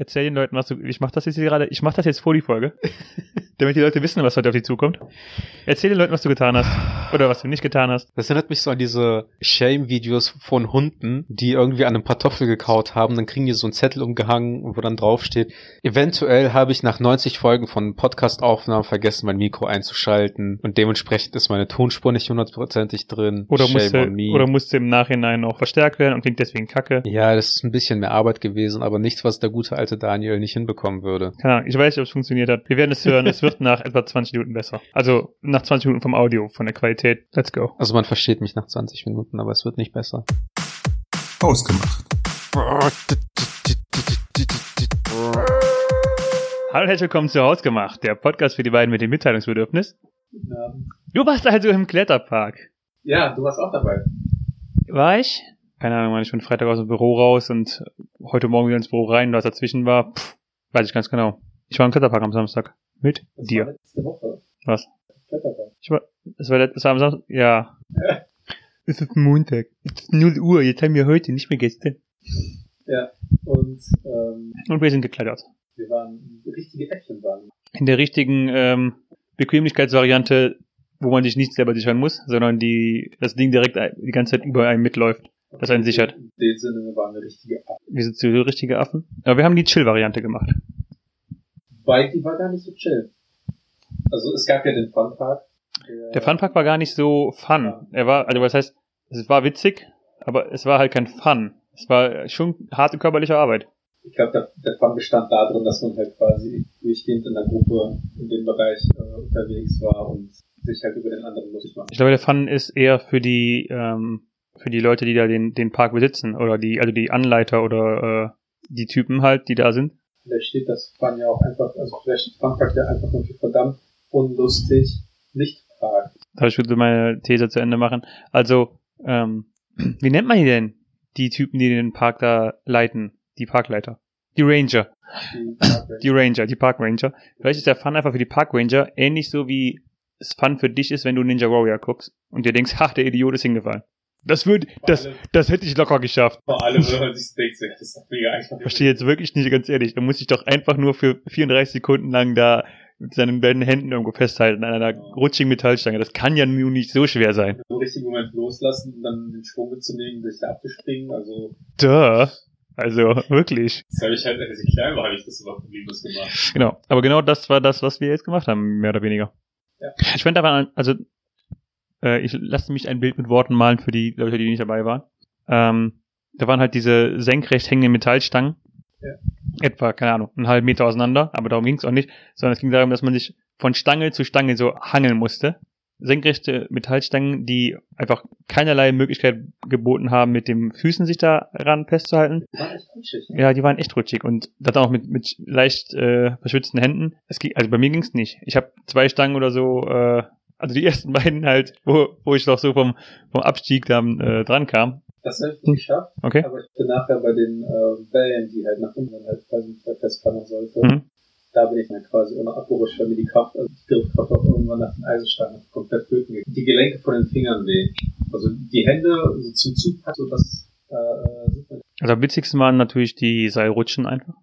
Erzähl den Leuten, was du. Ich mach das jetzt hier gerade. Ich mach das jetzt vor die Folge. damit die Leute wissen, was heute auf die zukommt. Erzähl den Leuten, was du getan hast. Oder was du nicht getan hast. Das erinnert mich so an diese Shame-Videos von Hunden, die irgendwie an einem Kartoffel gekaut haben. Dann kriegen die so einen Zettel umgehangen, wo dann drauf steht, eventuell habe ich nach 90 Folgen von Podcast-Aufnahmen vergessen, mein Mikro einzuschalten. Und dementsprechend ist meine Tonspur nicht hundertprozentig drin. Oder Shame musste, on me. oder musste im Nachhinein noch verstärkt werden und klingt deswegen kacke. ja, das ist ein bisschen mehr Arbeit gewesen, aber nichts, was der gute alte Daniel nicht hinbekommen würde. Keine Ahnung, ich weiß nicht, ob es funktioniert hat. Wir werden es hören. es wird nach etwa 20 Minuten besser. Also nach 20 Minuten vom Audio, von der Qualität. Let's go. Also man versteht mich nach 20 Minuten, aber es wird nicht besser. Ausgemacht. Hallo und herzlich willkommen zu Hausgemacht, der Podcast für die beiden mit dem Mitteilungsbedürfnis. Ja. Du warst also im Kletterpark. ja, du warst auch dabei. War ich? Keine Ahnung, ich bin Freitag aus dem Büro raus und heute Morgen wieder ins Büro rein, was dazwischen war, pff, weiß ich ganz genau. Ich war im Kletterpark am Samstag. Mit Das dir. war letzte Woche. Was? Ich war, es war, es war am Samstag, ja. Es ist Montag. Es ist 0 Uhr, jetzt haben wir heute, nicht mehr gestern. Ja. Und ähm, Und wir sind geklettert. wir waren richtige Äffchen waren. In der richtigen ähm, Bequemlichkeitsvariante, wo man sich nicht selber sichern muss, sondern die das Ding direkt die ganze Zeit über einem mitläuft, das einen sichert. In dem Sinne, wir waren eine richtige Affen. Wir sind so richtige Affen. Aber wir haben die Chill-Variante gemacht. Weil die war gar nicht so chill. Also es gab ja den Funpark. Der Funpark war gar nicht so fun. Er war, also was heißt, es war witzig, aber es war halt kein Fun. Es war schon harte körperliche Arbeit. Ich glaube, der, der Fun bestand darin, dass man halt quasi durchgehend in der Gruppe in dem Bereich äh, unterwegs war und sich halt über den anderen lustig macht. Ich glaube, der Fun ist eher für die, ähm, für die Leute, die da den, den Park besitzen oder die, also die Anleiter oder äh, die Typen halt, die da sind. Vielleicht steht das Fun ja auch einfach, also vielleicht steht Funpark ja einfach nur für verdammt unlustig, nicht Park. Aber ich würde meine These zu Ende machen. Also, ähm, wie nennt man die denn? Die Typen, die den Park da leiten. Die Parkleiter. Die Ranger. Die Park Die Ranger, die Park Ranger. Vielleicht ist der Fun einfach für die Park Ranger ähnlich so wie es Fun für dich ist, wenn du Ninja Warrior guckst und dir denkst, ach, der Idiot ist hingefallen. Das würde, das, das hätte ich locker geschafft. Vor allem, wenn man sich denkt, das ist doch mega einfach. Ich verstehe jetzt wirklich nicht ganz ehrlich. Er muss sich doch einfach nur für 34 Sekunden lang da mit seinen beiden Händen irgendwo festhalten an einer rutschigen Metallstange. Das kann ja nun nicht so schwer sein. Im richtigen Moment loslassen und dann den Schwung mitzunehmen, sich da abzuspringen. Also, Duh. Also, wirklich. das habe ich halt, als ich klein war, habe ich das immer problemlos gemacht. Genau. Aber genau das war das, was wir jetzt gemacht haben, mehr oder weniger. Ja. Ich fand aber, also, äh, ich lasse mich ein Bild mit Worten malen für die Leute, die nicht dabei waren. Ähm, da waren halt diese senkrecht hängenden Metallstangen. Ja. Etwa, keine Ahnung, einen halben Meter auseinander, aber darum ging es auch nicht, sondern es ging darum, dass man sich von Stange zu Stange so hangeln musste. Senkrechte Metallstangen, die einfach keinerlei Möglichkeit geboten haben, mit den Füßen sich daran festzuhalten. Die waren echt rutschig. Ne? Ja, die waren echt rutschig und das auch mit, mit leicht äh, verschwitzten Händen. Es ging, also bei mir ging's nicht. Ich habe zwei Stangen oder so, äh, also die ersten beiden halt, wo, wo ich noch so vom, vom Abstieg dann äh, dran kam. Das habe ich nicht geschafft. Okay. Aber ich bin nachher bei den äh, Wellen, die halt nach unten halt quasi festfahren sollte. Mhm. Da bin ich dann quasi immer abgerutscht, weil mir die Kraft, also die Griffkraft auch irgendwann nach den Eisenstangen komplett flöten ging. Die Gelenke von den Fingern weh. Also die Hände so zum Zug so das äh, äh, super Also am witzigsten waren natürlich die Seilrutschen einfach.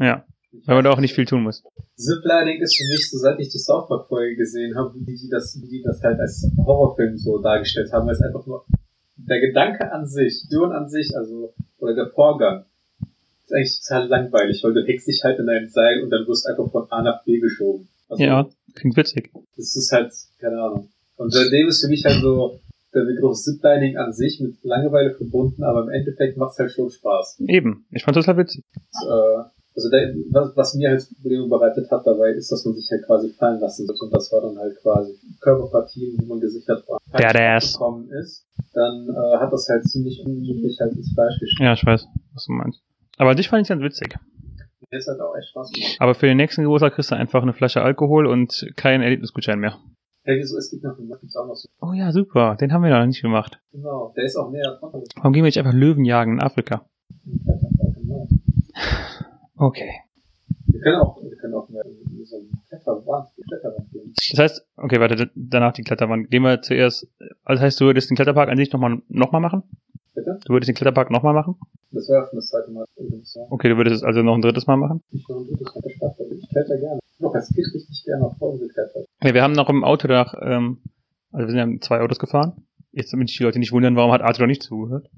Ja. Weil man da auch nicht viel tun muss. Ziplining ist für mich, so seit ich die South Park Folge gesehen habe, wie die das, wie die das halt als Horrorfilm so dargestellt haben, weil es einfach nur der Gedanke an sich, Dürren an sich, also oder der Vorgang, ist eigentlich total langweilig, weil du hängst dich halt in ein Seil und dann wirst einfach von A nach B geschoben. Also, Ja, klingt witzig. Das ist halt, keine Ahnung. Und seitdem ist für mich halt so der Begriff Ziplining an sich mit Langeweile verbunden, aber im Endeffekt macht es halt schon Spaß. Eben. Ich fand das halt witzig. äh, also der, was, was mir halt Probleme bereitet hat dabei, ist, dass man sich halt quasi fallen lassen soll. Und das war dann halt quasi Körperpartien, wo man gesichert war. Gekommen ist, dann äh, hat das halt ziemlich unglücklich halt ins Fleisch geschnitten. Ja, ich weiß, was du meinst. Aber dich fand ich ganz witzig. Mir ist halt auch echt Spaß gemacht. Aber für den nächsten Geburtstag kriegst du einfach eine Flasche Alkohol und keinen Erlebnisgutschein mehr. Hey, wieso, es gibt noch, was gibt's auch noch so. Oh ja, super. Den haben wir noch nicht gemacht. Genau, der ist auch näher dran. Warum gehen wir nicht einfach Löwen jagen in Afrika? Kletterpark, genau. Okay. Wir können auch, wir können auch mehr in so einem Kletterwand, Kletterwand gehen. Das heißt, okay, warte, danach die Kletterwand. Gehen wir zuerst, also das heißt, du würdest den Kletterpark an sich nochmal noch mal machen? Bitte? Du würdest den Kletterpark nochmal machen? Das war schon das zweite Mal übrigens. Ja. Okay, du würdest es also noch ein drittes Mal machen? Ich noch ein drittes Mal Spaß damit. Ich kletter gerne. Noch als Kind richtig gerne auf Bäume geklettert. Ja, wir haben noch im Auto da, ähm, also wir sind ja mit zwei Autos gefahren. Jetzt damit die Leute nicht wundern, warum hat Arthur noch nicht zugehört.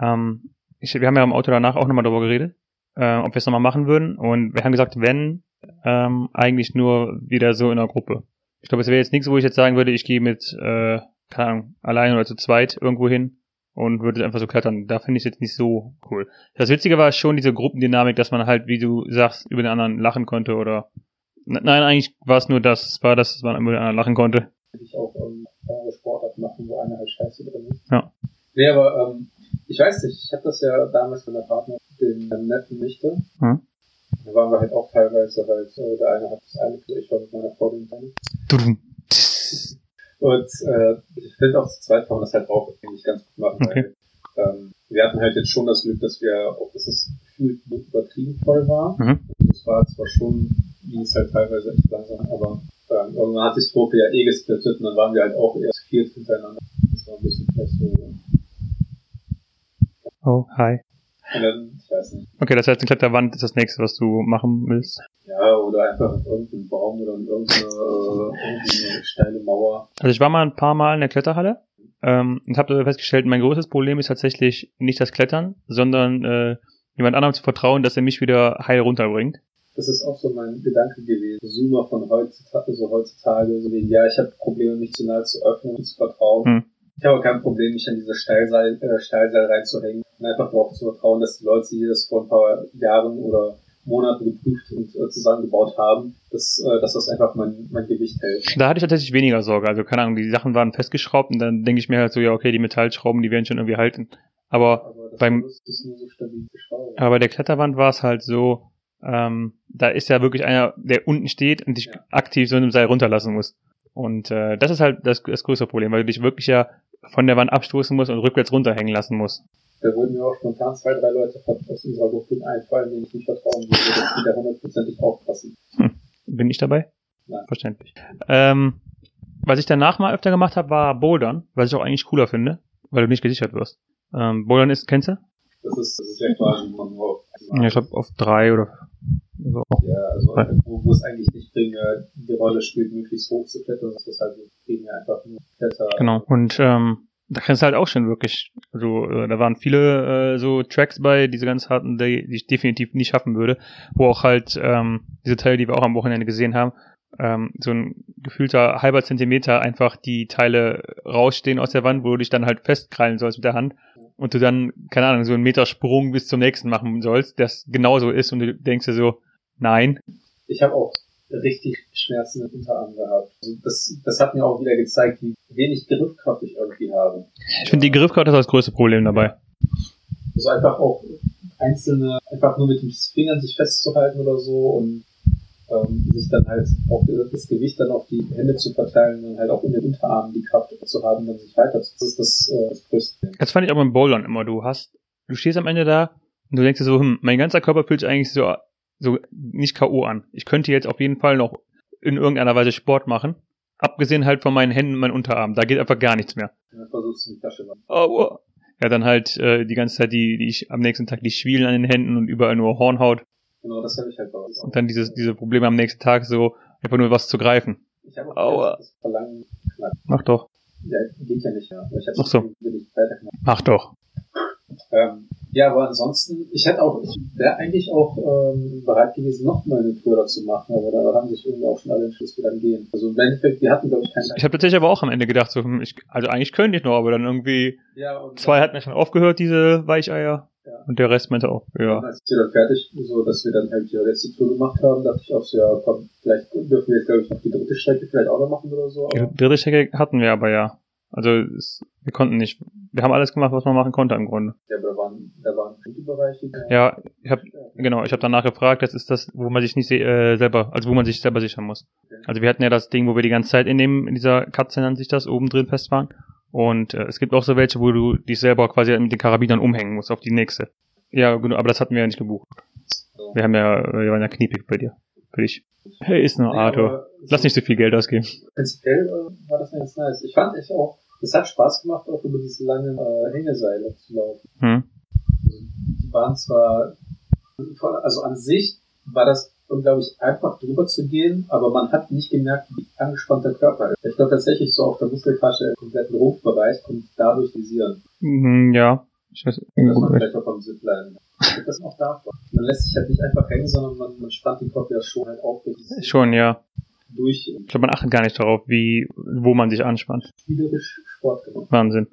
Ähm, ich, wir haben ja im Auto danach auch nochmal darüber geredet, äh, ob wir es nochmal machen würden. Und wir haben gesagt, wenn, ähm, eigentlich nur wieder so in einer Gruppe. Ich glaube, es wäre jetzt nichts, wo ich jetzt sagen würde, ich gehe mit, äh, keine Ahnung, allein oder zu zweit irgendwo hin und würde einfach so klettern. Da finde ich es jetzt nicht so cool. Das Witzige war schon diese Gruppendynamik, dass man halt, wie du sagst, über den anderen lachen konnte oder Nein, eigentlich war es nur das, es war das, dass man über den anderen lachen konnte. Ich auch ähm, Sportart machen, wo einer halt scheiße drin ist. Ja. Nee, aber ähm, ich weiß nicht, ich habe das ja damals mit meiner Partner, den ähm, netten Nichte. Mhm. Da waren wir halt auch teilweise halt, äh, der eine hat das eine, ich war mit meiner Frau den anderen. Und äh, ich finde auch zu zweit kann man das halt auch eigentlich ganz gut machen. Okay. Weil, ähm, wir hatten halt jetzt schon das Glück, dass wir auch, dass es gefühlt übertrieben voll war. Mhm. Es war zwar schon, ging es halt teilweise echt langsam, aber ähm, irgendwann hat sich Truppe ja eh gesplittet und dann waren wir halt auch erst viert hintereinander. Das war ein bisschen vielleicht so. Und Oh, hi. dann, ich weiß nicht, Okay, das heißt, eine Kletterwand ist das nächste, was du machen willst. ja, oder einfach in irgendeinem Baum oder in irgendeine, äh, irgendeine steile Mauer. Also ich war mal ein paar Mal in der Kletterhalle ähm, und habe festgestellt, mein größtes Problem ist tatsächlich nicht das Klettern, sondern äh, jemand anderem zu vertrauen, dass er mich wieder heil runterbringt. Das ist auch so mein Gedanke gewesen. Zoomer von heutzutage, so heutzutage, so wie, ja, ich habe Probleme, mich zu nahe zu öffnen und zu vertrauen. Hm. Ich habe kein Problem, mich an diese Steilseil, äh, Steilseil reinzuhängen und einfach darauf zu vertrauen, dass die Leute, die das vor ein paar Jahren oder Monaten geprüft und äh, zusammengebaut haben, dass, äh, dass das einfach mein, mein Gewicht hält. Da hatte ich tatsächlich weniger Sorge. Also keine Ahnung, die Sachen waren festgeschraubt und dann denke ich mir halt so, ja okay, die Metallschrauben, die werden schon irgendwie halten. Aber Aber Beim- so. Aber bei der Kletterwand war es halt so, ähm, da ist ja wirklich einer, der unten steht und dich Ja. aktiv so in einem Seil runterlassen muss. Und äh, das ist halt das, das größere Problem, weil du dich wirklich ja von der Wand abstoßen musst und rückwärts runterhängen lassen musst. Da würden mir auch spontan zwei, drei Leute aus unserer Gruppe einfallen, denen ich nicht vertrauen würde, dass die da hundertprozentig aufpassen. Bin ich dabei? Nein. Verständlich. Ähm, was ich danach mal öfter gemacht habe, war Bouldern, was ich auch eigentlich cooler finde, weil du nicht gesichert wirst. Ähm, Bouldern ist, kennst du? Das ist, das ist ja quasi, nur auf, Ja, ich glaube auf drei oder so. ja, also wo, wo es eigentlich nicht primär die Rolle spielt, möglichst hoch zu klettern, das ist halt primär einfach nur Kletter. Genau. Und ähm, da kannst du halt auch schon wirklich, also äh, da waren viele äh, so Tracks bei, diese ganz harten, die, die ich definitiv nicht schaffen würde, wo auch halt ähm, diese Teile, die wir auch am Wochenende gesehen haben, ähm, so ein gefühlter halber Zentimeter einfach die Teile rausstehen aus der Wand, wo du dich dann halt festkrallen sollst mit der Hand und du dann, keine Ahnung, so einen Meter Sprung bis zum nächsten machen sollst, das genauso ist und du denkst dir so, nein, Ich habe auch richtig Schmerzen im Unterarm gehabt. Also das, das hat mir auch wieder gezeigt, wie wenig Griffkraft ich irgendwie habe. ich finde die Griffkraft ist das größte Problem dabei. Also einfach auch einzelne, einfach nur mit den Fingern sich festzuhalten oder so und ähm, sich dann halt auch das Gewicht dann auf die Hände zu verteilen und halt auch in den Unterarmen die Kraft zu haben, dann sich weiter zu. Das ist das, äh, das größte Problem. Das fand ich auch beim Bouldern immer. Du hast, du stehst am Ende da und du denkst dir so, hm, mein ganzer Körper fühlt sich eigentlich so, so nicht K.O. an. Ich könnte jetzt auf jeden Fall noch in irgendeiner Weise Sport machen. Abgesehen halt von meinen Händen und meinen Unterarmen. Da geht einfach gar nichts mehr. Dann versuchst du die Tasche. Oh, oh. Ja, dann halt äh, die ganze Zeit die, die ich am nächsten Tag die Schwielen an den Händen und überall nur Hornhaut. Genau, das habe ich halt bei uns. Und dann dieses, diese Probleme am nächsten Tag so, einfach nur was zu greifen. Ich habe auch das Verlangen knackt. Mach doch. Ja, geht ja nicht mehr. Aber ich Ach so. Mach doch. Ähm, ja, aber ansonsten, ich hätte auch, ich wäre eigentlich auch ähm, bereit gewesen, noch mal eine Tour dazu machen, aber da haben sich irgendwie auch schon alle entschlossen, wir dann gehen. Also im Endeffekt, wir hatten, glaube ich, keinen Ich habe tatsächlich aber auch am Ende gedacht, so, hm, ich, also eigentlich könnte ich noch, aber dann irgendwie, ja, und zwei hatten ja schon aufgehört, diese Weicheier. Ja. Und der Rest meinte auch, ja. als wir dann fertig, so dass wir dann halt die letzte Tour gemacht haben, dachte ich auch so, ja, komm, vielleicht dürfen wir jetzt, glaube ich, noch die dritte Strecke vielleicht auch noch machen oder so. Die dritte Strecke hatten wir aber ja. Also es, wir konnten nicht. Wir haben alles gemacht, was man machen konnte im Grunde. ja, aber da waren, da waren bestimmte Bereiche. Ja, ich habe genau, ich habe danach gefragt, das ist das, wo man sich nicht äh, selber, also wo man sich selber sichern muss. Also wir hatten ja das Ding, wo wir die ganze Zeit in dem in dieser Katze nennt sich das oben drin fest waren. Und äh, es gibt auch so welche, wo du dich selber quasi mit den Karabinern umhängen musst auf die nächste. Ja, genau, aber das hatten wir ja nicht gebucht. So. Wir haben ja, wir waren ja kniepig bei dir. Für dich. Hey, ist nur Nee, Arthur. Lass nicht so viel Geld ausgeben. Prinzipiell äh, war das ganz nice. Ich fand echt auch, es hat Spaß gemacht, auch über diese langen äh, Hängeseile zu laufen. Hm? waren zwar, also an sich war das unglaublich einfach drüber zu gehen, aber man hat nicht gemerkt, wie angespannt der Körper ist. Ich glaube tatsächlich so auf der Muskelkasche im kompletten Rumpfbereich kommt dadurch visieren. Mhm, ja. Ich weiß, Das man vielleicht auch beim Zipline. Das auch davon. Man lässt sich halt nicht einfach hängen, sondern man, man spannt den Kopf ja schon halt auf, schon, ja. durch Ich glaube, man achtet gar nicht darauf, wie, wo man sich anspannt. spielerisch Sport gemacht. Wahnsinn.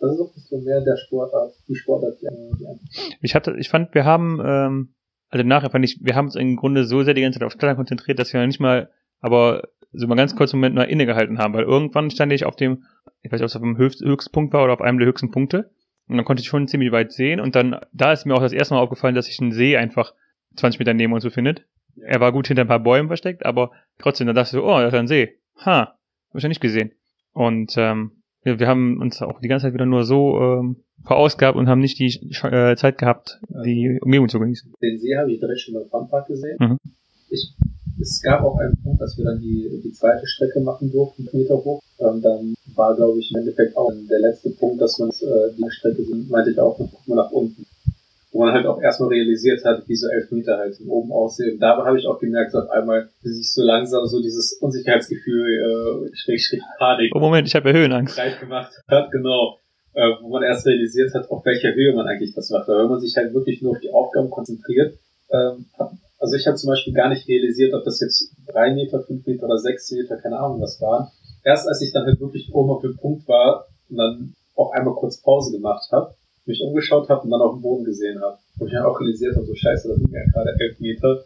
Das ist auch ein bisschen mehr der Sportart, die Sportart, die, die Ich hatte, ich fand, wir haben, ähm, also nachher fand ich, wir haben uns im Grunde so sehr die ganze Zeit aufs Klettern konzentriert, dass wir noch nicht mal, aber so mal ganz kurz einen Moment mal innegehalten haben, weil irgendwann stand ich auf dem, ich weiß nicht, ob es auf dem Höchst, Höchstpunkt war oder auf einem der höchsten Punkte. Und dann konnte ich schon ziemlich weit sehen und dann, da ist mir auch das erste Mal aufgefallen, dass sich ein See einfach 20 Meter neben uns befindet. Er war gut hinter ein paar Bäumen versteckt, aber trotzdem, da dachte ich so, oh, da ist ein See. Ha, hab ich ja nicht gesehen. Und ähm, wir, wir haben uns auch die ganze Zeit wieder nur so ähm, verausgabt und haben nicht die äh, Zeit gehabt, die Umgebung zu genießen. Den See habe ich direkt schon beim Funpark gesehen. Mhm. Ich, es gab auch einen Punkt, dass wir dann die, die zweite Strecke machen durften, Meter hoch. Ähm, dann war, glaube ich, im Endeffekt auch der letzte Punkt, dass man äh, die Strecke sind, meinte ich auch, mal nach unten. Wo man halt auch erstmal realisiert hat, wie so elf Meter halt von oben aussehen. Und da habe ich auch gemerkt, auf einmal, sich so langsam so dieses Unsicherheitsgefühl, äh, schräg, schräg Panik Oh Moment, ich habe ja Höhenangst. breit gemacht hat, genau. Äh, wo man erst realisiert hat, auf welcher Höhe man eigentlich das macht. Weil wenn man sich halt wirklich nur auf die Aufgaben konzentriert, ähm, also ich habe zum Beispiel gar nicht realisiert, ob das jetzt drei Meter, fünf Meter oder sechs Meter, keine Ahnung was waren. Erst als ich dann halt wirklich oben auf dem Punkt war und dann auch einmal kurz Pause gemacht habe, mich umgeschaut habe und dann auf dem Boden gesehen habe. Und ich dann auch realisiert habe, so scheiße, das sind ja gerade elf Meter.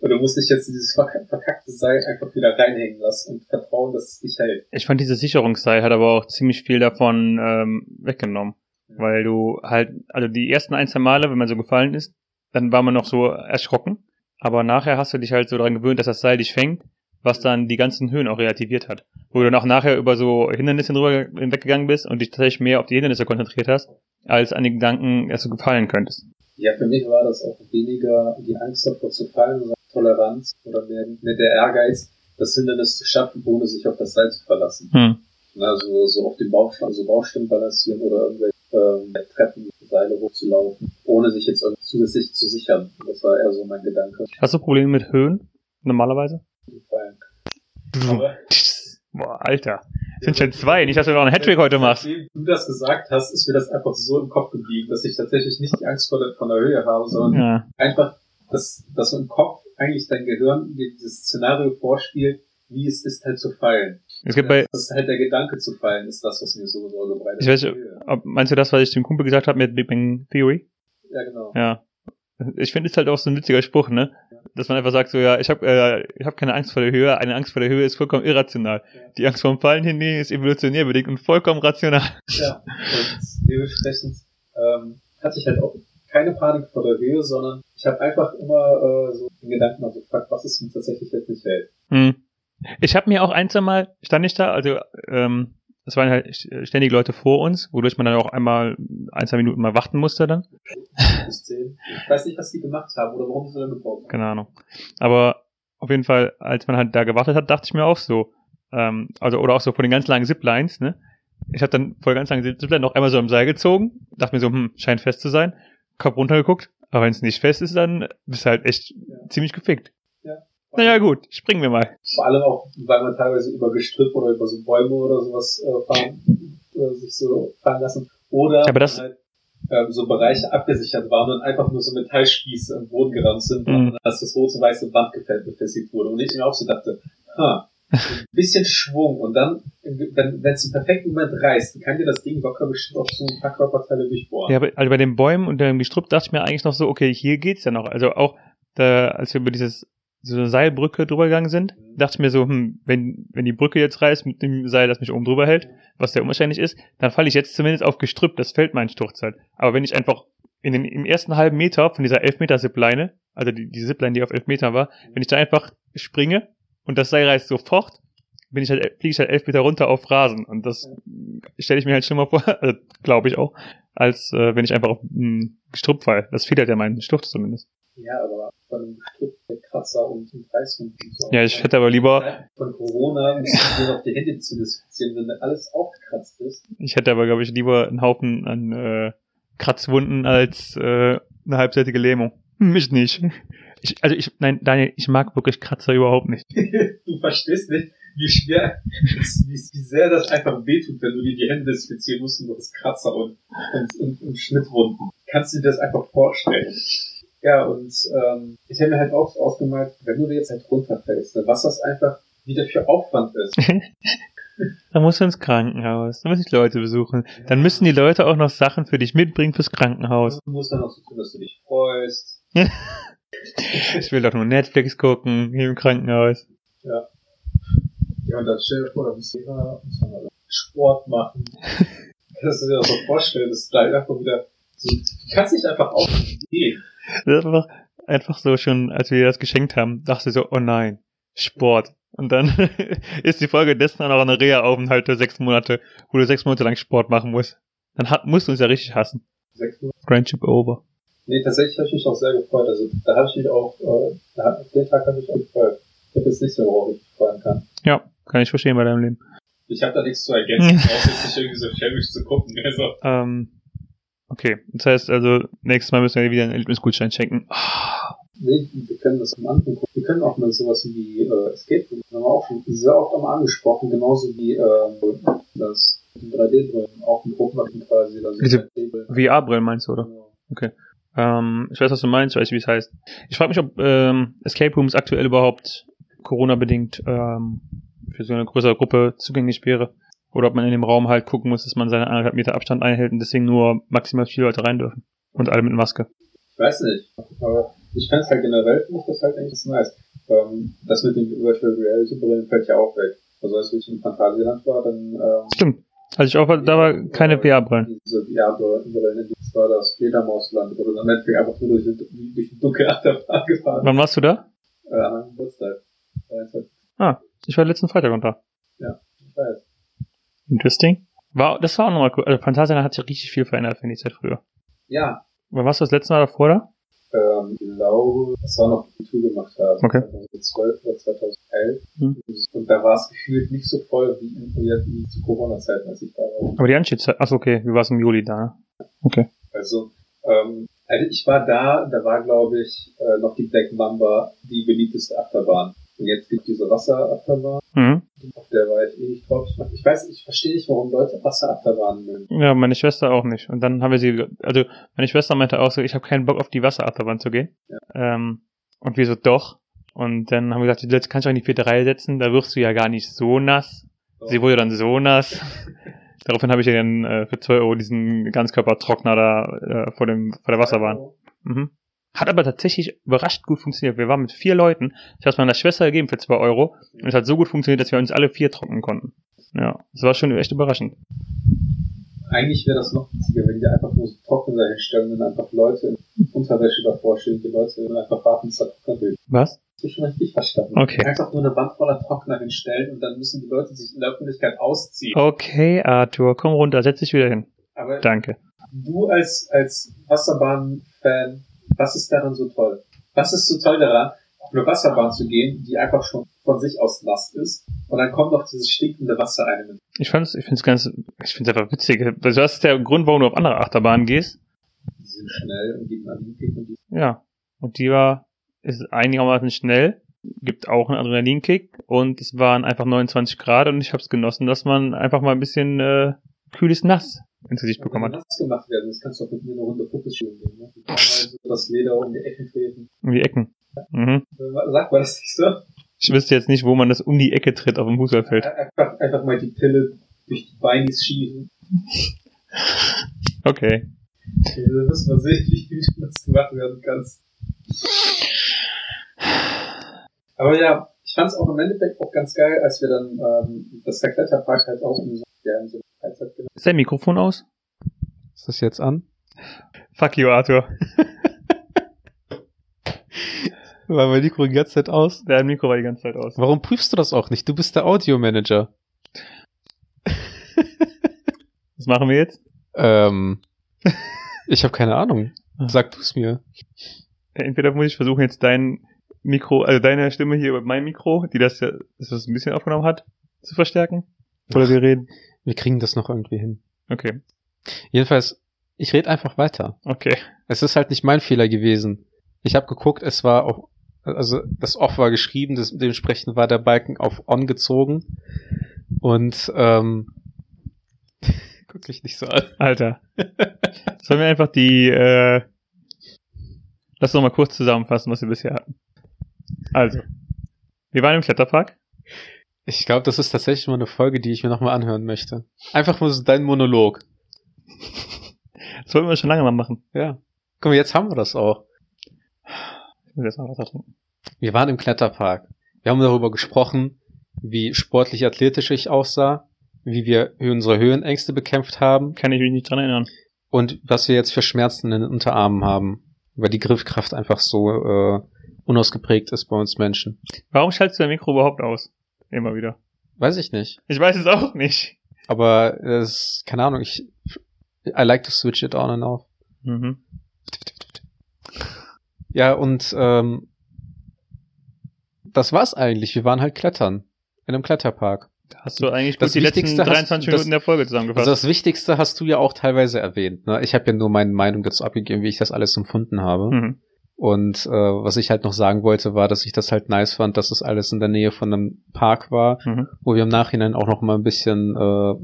Und du musst dich jetzt in dieses verk- verkackte Seil einfach wieder reinhängen lassen und vertrauen, dass es dich hält. Ich fand dieses Sicherungsseil hat aber auch ziemlich viel davon ähm, weggenommen. Ja. Weil du halt, also die ersten ein, zwei Male, wenn man so gefallen ist, dann war man noch so erschrocken. Aber nachher hast du dich halt so daran gewöhnt, dass das Seil dich fängt, was dann die ganzen Höhen auch relativiert hat. Wo du dann auch nachher über so Hindernisse drüber hinweggegangen bist und dich tatsächlich mehr auf die Hindernisse konzentriert hast, als an die Gedanken, dass du gefallen könntest. Ja, für mich war das auch weniger die Angst davor zu fallen, sondern Toleranz oder mehr, mehr der Ehrgeiz, das Hindernis zu schaffen, ohne sich auf das Seil zu verlassen. Hm. Na, so, auf den Baustein, so Baustellen balancieren oder irgendwelche ähm, Treppen, Seile hochzulaufen, ohne sich jetzt irgendwie zusätzlich zu sichern. Das war eher so mein Gedanke. Hast du Probleme mit Höhen? Normalerweise? Boah, Alter. Sind schon zwei, nicht, dass du noch einen Hattrick heute machst. Seitdem du das gesagt hast, ist mir das einfach so im Kopf geblieben, dass ich tatsächlich nicht die Angst vor der, von der Höhe habe, sondern Ja. einfach, dass, dass so im Kopf eigentlich dein Gehirn dir dieses Szenario vorspielt, wie es ist halt zu fallen. Es gibt bei, das ist halt der Gedanke zu fallen, ist das, was mir so Sorge bereitet. Ich weiß ob, meinst du das, was ich dem Kumpel gesagt habe mit Big Bang Theory? Ja, genau. Ja. Ich finde, ist halt auch so ein witziger Spruch, ne? Dass man einfach sagt so, ja, ich habe äh, ich hab keine Angst vor der Höhe. Eine Angst vor der Höhe ist vollkommen irrational. Ja. Die Angst vor dem Fallen hingegen ist evolutionär bedingt und vollkommen rational. Ja, und dementsprechend ähm, hatte ich halt auch keine Panik vor der Höhe, sondern ich habe einfach immer äh, so den Gedanken also fuck, was ist, wenn es tatsächlich jetzt nicht hält? Hm. Ich habe mir auch ein, zwei Mal, stand ich da, also ähm, es waren halt ständig Leute vor uns, wodurch man dann auch einmal ein, zwei Minuten mal warten musste dann. Ich weiß nicht, was die gemacht haben oder warum sie so lange gebraucht haben. Keine Ahnung. Aber auf jeden Fall, als man halt da gewartet hat, dachte ich mir auch so, ähm, also oder auch so vor den ganz langen Ziplines, ne? Ich habe dann vor den ganz langen Zipline noch einmal so im Seil gezogen, dachte mir so, hm, scheint fest zu sein, Kopf runtergeguckt, aber wenn es nicht fest ist, dann bist du halt echt Ja. ziemlich gefickt. Ja. Naja gut, springen wir mal. Vor allem auch, weil man teilweise über Gestrüpp oder über so Bäume oder sowas äh, fahren, äh, sich so fahren lassen. Oder Aber das- halt, ähm, so Bereiche abgesichert waren und einfach nur so Metallspieße im Boden gerammt sind, Mhm. dass das rote weiße Band gefällt befestigt wurde. Und ich mir auch so dachte, ha, ein bisschen Schwung und dann, wenn es im perfekten Moment reißt, kann dir das Ding locker bestimmt auch so ein paar Körperteile durchbohren. Ja, aber also bei den Bäumen und dem Gestrüpp dachte ich mir eigentlich noch so, okay, hier geht's ja noch. Also auch, da, als wir über dieses so eine Seilbrücke drüber gegangen sind, Mhm. dachte ich mir so, hm, wenn, wenn die Brücke jetzt reißt mit dem Seil, das mich oben drüber hält, was sehr unwahrscheinlich ist, dann falle ich jetzt zumindest auf Gestrüpp, das fällt mein Sturz halt. Aber wenn ich einfach in den, im ersten halben Meter von dieser 11 Meter Zipline, also die, die Zipline, die auf 11 Meter war, wenn ich da einfach springe und das Seil reißt sofort, bin ich halt, fliege ich halt 11 Meter runter auf Rasen. Und das stelle ich mir halt schlimmer vor, also, glaube ich auch, als äh, wenn ich einfach auf ein Gestrüpp falle. Das federt ja meinen Sturz zumindest. Ja, aber von Kratzer und ein Reißhund und so. Ja, ich hätte aber lieber, Von Corona musst du dir noch die Hände zu desinfizieren, wenn alles aufgekratzt ist. ich hätte aber, glaube ich, lieber einen Haufen an äh, Kratzwunden als äh, eine halbseitige Lähmung. Mich nicht. Ich, also ich, nein, Daniel, ich mag wirklich Kratzer überhaupt nicht. du verstehst nicht, wie schwer, wie, wie sehr das einfach wehtut, wenn du dir die Hände desinfizieren musst und du hast Kratzer und, und, und, und Schnittwunden. Kannst du dir das einfach vorstellen? Ja, und ähm, ich habe mir halt auch ausgemalt, wenn du jetzt halt runterfällst, dann was das einfach wieder für Aufwand ist. Dann musst du ins Krankenhaus, dann muss ich Leute besuchen. Dann müssen die Leute auch noch Sachen für dich mitbringen fürs Krankenhaus. Du musst dann auch so tun, dass du dich freust. Ich will doch nur Netflix gucken, hier im Krankenhaus. Ja. Ja, und dann stell dir vor, da bist du immer Sport machen. Kannst du dir das so vorstellen, das ist gleich einfach wieder so, du kannst nicht einfach aufgehen. Das ist einfach, einfach so schon, als wir dir das geschenkt haben, dachte ich so, oh nein, Sport. Und dann ist die Folge dessen dann auch eine Reha-Aufenthalt für sechs Monate, wo du sechs Monate lang Sport machen musst. Dann hat, musst du uns ja richtig hassen. Sechs Monate. Friendship over. Nee, tatsächlich habe ich mich auch sehr gefreut. Also da habe ich mich auch, äh, da, den Tag habe ich mich auch gefreut. Ich habe jetzt nicht so, worauf ich mich freuen kann. Ja, kann ich verstehen bei deinem Leben. Ich habe da nichts zu ergänzen, außer jetzt nicht irgendwie so schäbig zu gucken. Also, Ähm, okay, das heißt also, nächstes Mal müssen wir wieder einen Erlebnisgutschein schenken. Ah, nee, wir können das am Anfang gucken. Wir können auch mal sowas wie äh, Escape Room, haben wir auch schon sehr oft einmal angesprochen, genauso wie äh, das 3D-Brillen, auch ein Druckmachen quasi. Also Diese 3D-Brillen. VR-Brillen meinst du, oder? Genau. Ähm, ich weiß, was du meinst, ich weiß, wie es heißt. Ich frage mich, ob ähm, Escape Rooms aktuell überhaupt Corona-bedingt ähm, für so eine größere Gruppe zugänglich wäre. Oder ob man in dem Raum halt gucken muss, dass man seine anderthalb Meter Abstand einhält und deswegen nur maximal vier Leute rein dürfen. Und alle mit Maske. Ich weiß nicht, aber ich fände halt generell, finde ich das halt eigentlich nice. Ähm, das mit den Virtual Reality Brillen fällt ja auch weg. Also als ich in Phantasialand war, dann ähm, Stimmt. Also ich auch, da war keine VR-Brillen. Diese VR-Brillen, das war das Fledermausland, wo du dann Netflix einfach nur durch, die- durch die dunkle Achterbahn gefahren Wann warst du da? äh, an meinem Geburtstag. Ja, halt- Ah, ich war letzten Freitag unter. Ich weiß. Interesting. War, das war auch nochmal cool. Also Phantasialand hat sich richtig viel verändert, finde ich, seit früher. Ja, Wann warst du das letzte Mal davor da? ähm, ich glaube, das war noch, die Tour gemacht haben. Okay. 2012 oder 2011. Hm. Und da war es gefühlt nicht so voll wie, in, wie zu Corona-Zeiten, als ich da war. Aber die Anstiegszeit, achso, okay, wie war es im Juli da? ne? Okay. Also, ähm, also ich war da, da war glaube ich äh, noch die Black Mamba die beliebteste Achterbahn. Und jetzt gibt diese Wasserachterbahn, Mhm. der war ich eh nicht drauf. Ich, weiß, ich verstehe nicht, warum Leute Wasserachterbahnen mögen. Ja, meine Schwester auch nicht. Und dann haben wir sie, also meine Schwester meinte auch so, ich habe keinen Bock auf die Wasserachterbahn zu gehen. Ähm, und wir so, doch. Und dann haben wir gesagt, jetzt kannst du auch in die vierte Reihe setzen, da wirst du ja gar nicht so nass. Sie wurde dann so nass. Daraufhin habe ich ihr dann äh, für 2 Euro diesen Ganzkörpertrockner da äh, vor, dem, vor der Wasserbahn. Mhm. Hat aber tatsächlich überrascht gut funktioniert. Wir waren mit vier Leuten. Ich habe es meiner Schwester gegeben für 2 Euro. Und es hat so gut funktioniert, dass wir uns alle vier trocknen konnten. Ja, das war schon echt überraschend. Eigentlich wäre das noch witziger, wenn die einfach nur so Trockner dahinstellen und einfach Leute in Unterwäsche davor stehen, die Leute dann einfach warten, bis der Trockner durch. Was? Das ist schon richtig verstanden. Okay. Einfach nur eine Wand voller Trockner hinstellen und dann müssen die Leute sich in der Öffentlichkeit ausziehen. Okay, Arthur, komm runter, setz dich wieder hin. Aber Danke. du als, als Wasserbahn-Fan, was ist daran so toll? Was ist so toll daran, auf eine Wasserbahn zu gehen, die einfach schon von sich aus nass ist und dann kommt noch dieses stinkende Wasser einem. Ich fand's, ich find's ganz, ich find's einfach witzig. Also das ist der Grund, warum du auf andere Achterbahnen gehst. Die sind schnell und geben Adrenalinkick und die Ja. Und die war, ist einigermaßen schnell, gibt auch einen Adrenalinkick und es waren einfach 29 Grad und ich hab's genossen, dass man einfach mal ein bisschen äh, kühles Nass ins Gesicht bekommen hat. nass gemacht werden, das kannst du auch mit mir eine Runde Fokus gehen. Ne? Mal so das Leder um die Ecken treten. Um die Ecken. Mhm. Sag mal das nicht so. Ich wüsste jetzt nicht, wo man das um die Ecke tritt auf dem Fußballfeld. Einfach, einfach mal die Pille durch die Beinis schießen. Okay. Wir müssen mal sehen, wie du das gemacht werden kannst. Aber ja, ich fand es auch im Endeffekt auch ganz geil, als wir dann, ähm, dass der Kletterpark halt auch in so, so. Ist dein Mikrofon aus? Ist das jetzt an? Fuck you, Arthur. War mein Mikro die ganze Zeit aus? Dein Mikro war die ganze Zeit aus. Warum prüfst du das auch nicht? Du bist der Audio-Manager. Was machen wir jetzt? Ähm, ich habe keine Ahnung. Sag du's mir. Entweder muss ich versuchen, jetzt dein Mikro, also deine Stimme hier über mein Mikro, die das ja, das das ein bisschen aufgenommen hat, zu verstärken. Oder wir reden. Wir kriegen das noch irgendwie hin. Okay. Jedenfalls, Ich rede einfach weiter. Okay. Es ist halt nicht mein Fehler gewesen. Ich habe geguckt, es war auch, also das Off war geschrieben, das, dementsprechend war der Balken auf On gezogen. Und ähm, guck mich nicht so an. Alter. Sollen wir einfach die, äh, lass uns mal kurz zusammenfassen, was wir bisher hatten. Also. Wir waren im Kletterpark. Ich glaube, das ist tatsächlich mal eine Folge, die ich mir nochmal anhören möchte. Einfach nur so dein Monolog. Das wollten wir schon lange mal machen. Ja. Guck mal, jetzt haben wir das auch. Ich muss jetzt mal Wasser trinken. Wir waren im Kletterpark. Wir haben darüber gesprochen, wie sportlich athletisch ich aussah, wie wir unsere Höhenängste bekämpft haben Kann ich mich nicht dran erinnern. und was wir jetzt für Schmerzen in den Unterarmen haben. Weil die Griffkraft einfach so äh, unausgeprägt ist bei uns Menschen. Warum schaltest du dein Mikro überhaupt aus? Immer wieder. Weiß ich nicht. Ich weiß es auch nicht. Aber es keine Ahnung, ich I like to switch it on and off. Mhm. Ja, und ähm, das war's eigentlich. Wir waren halt klettern. In einem Kletterpark. Hast du eigentlich Das gut die letzten Wichtigste hast- 23 das- Minuten der Folge zusammengefasst? Also das Wichtigste hast du ja auch teilweise erwähnt. Ne? Ich habe ja nur meine Meinung dazu abgegeben, wie ich das alles empfunden habe. mhm. Und äh, was ich halt noch sagen wollte, war, dass ich das halt nice fand, dass es alles in der Nähe von einem Park war, Mhm. wo wir im Nachhinein auch noch mal ein bisschen äh,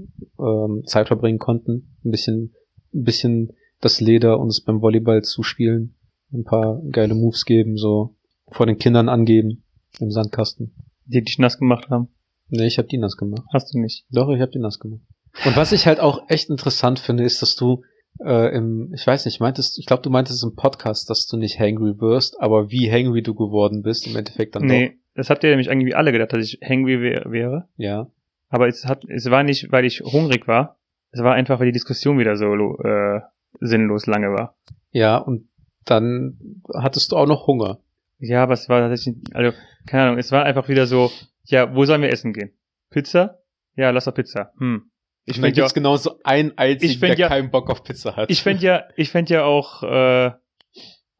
ähm, Zeit verbringen konnten, ein bisschen, ein bisschen das Leder uns beim Volleyball zuspielen, ein paar geile Moves geben, so vor den Kindern angeben im Sandkasten. Die dich nass gemacht haben. Nee, ich habe die nass gemacht. Hast du nicht. Doch, ich habe die nass gemacht. Und was ich halt auch echt interessant finde, ist, dass du äh, im, ich weiß nicht, meintest, ich glaube, du meintest im Podcast, dass du nicht hangry wirst, aber wie hangry du geworden bist, im Endeffekt dann nee, das habt ihr nämlich irgendwie alle gedacht, dass ich hangry wär, wäre. doch. Ja. Aber es hat, es war nicht, weil ich hungrig war. Es war einfach, weil die Diskussion wieder so äh, sinnlos lange war. Ja, und dann hattest du auch noch Hunger. Ja, aber es war tatsächlich, also, keine Ahnung, es war einfach wieder so, ja, wo sollen wir essen gehen? Pizza? Ja, lass doch Pizza. Hm. Ich finde ja, gibt's genauso einen einzigen, der ja- keinen Bock auf Pizza hat. ich fänd ja, ich fänd ja auch, äh,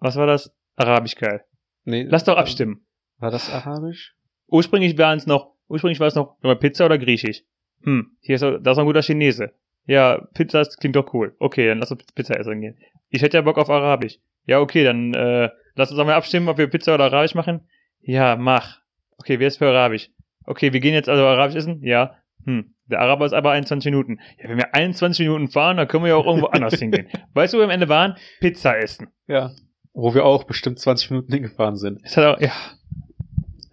was war das? Arabisch geil. nee, Lass doch abstimmen. War das Arabisch? Ursprünglich waren es noch, ursprünglich war es noch Pizza oder Griechisch. Hm, hier ist, da ist noch ein guter Chinese. Ja, Pizza das klingt doch cool. Okay, dann lass uns Pizza essen gehen. Ich hätte ja Bock auf Arabisch. Ja, okay, dann äh, lass uns einmal abstimmen, ob wir Pizza oder Arabisch machen. Ja, mach. Okay, wer ist für Arabisch? Okay, wir gehen jetzt also Arabisch essen? Ja. Hm, der Araber ist aber 21 Minuten. Ja, wenn wir 21 Minuten fahren, dann können wir ja auch irgendwo anders hingehen. Weißt du, wo wir am Ende waren? Pizza essen. Ja. Wo wir auch bestimmt 20 Minuten hingefahren sind. Es hat auch, ja,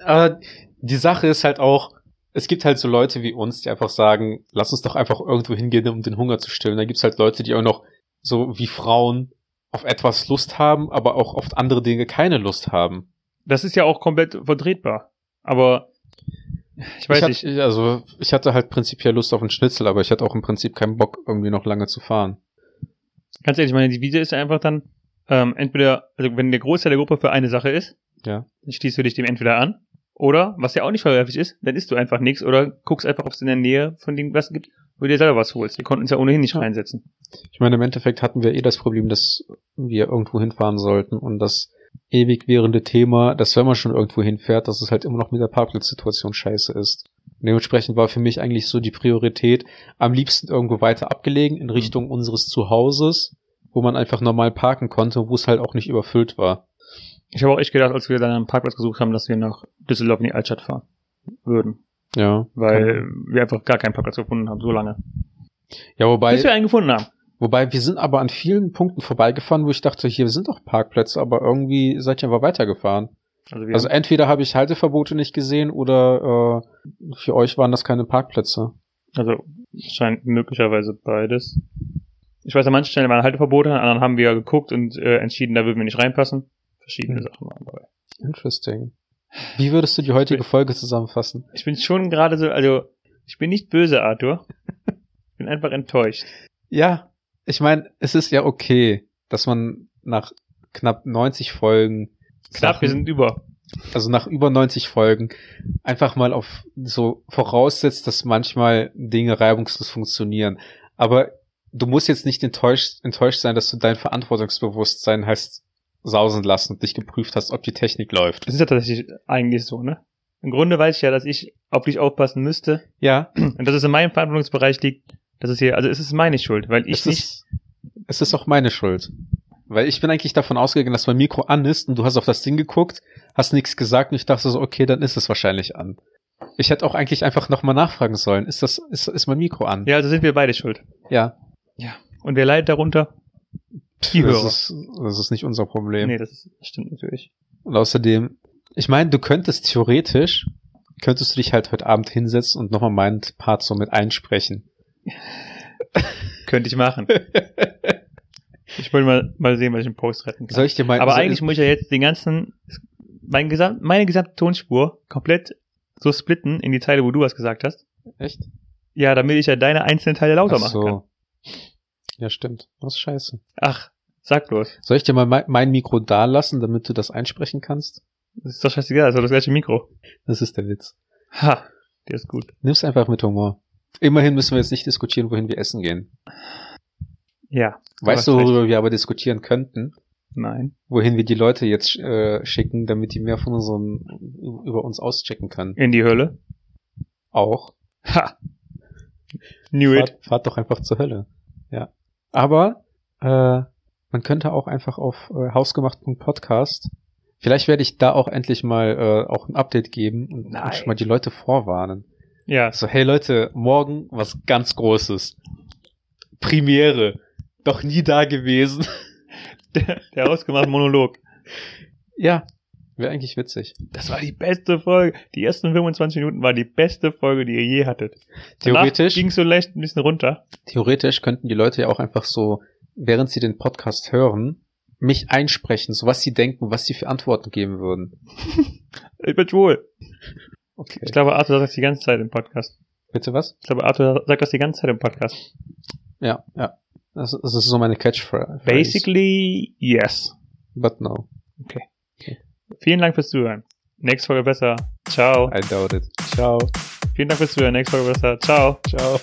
Aber die Sache ist halt auch, es gibt halt so Leute wie uns, die einfach sagen, lass uns doch einfach irgendwo hingehen, um den Hunger zu stillen. Da gibt's halt Leute, die auch noch so wie Frauen auf etwas Lust haben, aber auch auf andere Dinge keine Lust haben. das ist ja auch komplett vertretbar. Aber ich weiß ich nicht. Hatte, also ich hatte halt prinzipiell Lust auf einen Schnitzel, aber ich hatte auch im Prinzip keinen Bock, irgendwie noch lange zu fahren. Ganz ehrlich, meine Devise ist einfach dann, ähm, entweder, also wenn der Großteil der Gruppe für eine Sache ist, Ja. dann schließt du dich dem entweder an, oder, was ja auch nicht verwerflich ist, dann isst du einfach nichts oder guckst einfach, ob es in der Nähe von dem was gibt, wo du dir selber was holst. Wir konnten uns ja ohnehin nicht Ja. reinsetzen. Ich meine, im Endeffekt hatten wir eh das Problem, dass wir irgendwo hinfahren sollten und das ewig währende Thema, dass wenn man schon irgendwo hinfährt, dass es halt immer noch mit der Parkplatzsituation scheiße ist. Und dementsprechend war für mich eigentlich so die Priorität, am liebsten irgendwo weiter abgelegen in Richtung unseres Zuhauses, wo man einfach normal parken konnte, wo es halt auch nicht überfüllt war. Ich habe auch echt gedacht, als wir dann einen Parkplatz gesucht haben, dass wir nach Düsseldorf in die Altstadt fahren würden. Ja. Weil wir einfach gar keinen Parkplatz gefunden haben, so lange. Ja, wobei, Bis wir einen gefunden haben. Wobei wir sind aber an vielen Punkten vorbeigefahren, wo ich dachte, hier sind doch Parkplätze, aber irgendwie seid ihr aber weitergefahren. Also Also entweder habe ich Halteverbote nicht gesehen oder äh, für euch waren das keine Parkplätze. Also scheint möglicherweise beides. Ich weiß, an manchen Stellen waren Halteverbote, an anderen haben wir geguckt und äh, entschieden, da würden wir nicht reinpassen. Verschiedene Hm. Sachen waren dabei. Interesting. Wie würdest du die heutige Folge zusammenfassen? Ich bin schon gerade so, also ich bin nicht böse, Arthur. Ich bin einfach enttäuscht. Ja, ich meine, es ist ja okay, dass man nach knapp 90 Folgen, Knapp, Sachen- wir sind über. also nach über 90 Folgen, einfach mal auf so voraussetzt, dass manchmal Dinge reibungslos funktionieren. Aber du musst jetzt nicht enttäuscht, enttäuscht sein, dass du dein Verantwortungsbewusstsein hast sausen lassen und dich geprüft hast, ob die Technik läuft. Das ist ja tatsächlich eigentlich so, ne? Im Grunde weiß ich ja, dass ich auf dich aufpassen müsste Ja, und dass es in meinem Verantwortungsbereich liegt. Das ist hier, also es ist meine Schuld, weil ich es nicht ist, es ist auch meine Schuld. Weil ich bin eigentlich davon ausgegangen, dass mein Mikro an ist und du hast auf das Ding geguckt, hast nichts gesagt und ich dachte so, okay, dann ist es wahrscheinlich an. Ich hätte auch eigentlich einfach nochmal nachfragen sollen. Ist das, ist, ist mein Mikro an? Ja, also sind wir beide schuld. Ja. Und wer leidet darunter? Die das Hörer. ist, das ist nicht unser Problem. Nee, das, das stimmt natürlich. Und außerdem, ich meine, du könntest theoretisch, könntest du dich halt heute Abend hinsetzen und nochmal meinen Part so mit einsprechen. Könnte ich machen. Ich wollte mal, mal sehen, was ich im Post retten kann. Soll ich dir mal, Aber eigentlich muss ich ja jetzt den ganzen, mein Gesamt, meine gesamte Tonspur komplett so splitten in die Teile, wo du was gesagt hast. echt? Ja, damit ich ja deine einzelnen Teile lauter Ach machen kann. so. Ja, stimmt. Das ist scheiße. Ach, sag bloß. Soll ich dir mal mein, mein Mikro da lassen, damit du das einsprechen kannst? Das ist doch scheißegal, das ist doch das gleiche Mikro. Das ist der Witz. Ha, der ist gut. Nimm's einfach mit Humor. Immerhin müssen wir jetzt nicht diskutieren, wohin wir essen gehen. Ja. Weißt du, recht. worüber wir aber diskutieren könnten? Nein. Wohin wir die Leute jetzt äh, schicken, damit die mehr von unseren über uns auschecken können. In die Hölle. Auch. Ha. Knew it. Fahrt, fahrt doch einfach zur Hölle. Ja. Aber äh, man könnte auch einfach auf äh, hausgemacht.podcast. Vielleicht werde ich da auch endlich mal äh, auch ein Update geben und, und schon mal die Leute vorwarnen. Ja, So, hey Leute, morgen was ganz Großes. Premiere. Doch nie da gewesen. der, der ausgemachte Monolog. ja, wäre eigentlich witzig. Das war die beste Folge. Die ersten 25 Minuten war die beste Folge, die ihr je hattet. Theoretisch, Ging so leicht ein bisschen runter. theoretisch könnten die Leute ja auch einfach so, während sie den Podcast hören, mich einsprechen, so was sie denken, was sie für Antworten geben würden. Ich bin schwul. Okay. Ich glaube, Arthur sagt das die ganze Zeit im Podcast. Bitte was? Ich glaube, Arthur sagt das die ganze Zeit im Podcast. Ja, ja. Das, das ist so meine Catchphrase. Basically, yes. But no, Vielen Dank fürs Zuhören. Nächste Folge besser. Ciao. I doubt it. Ciao. Vielen Dank fürs Zuhören. Nächste Folge besser. Ciao. Ciao.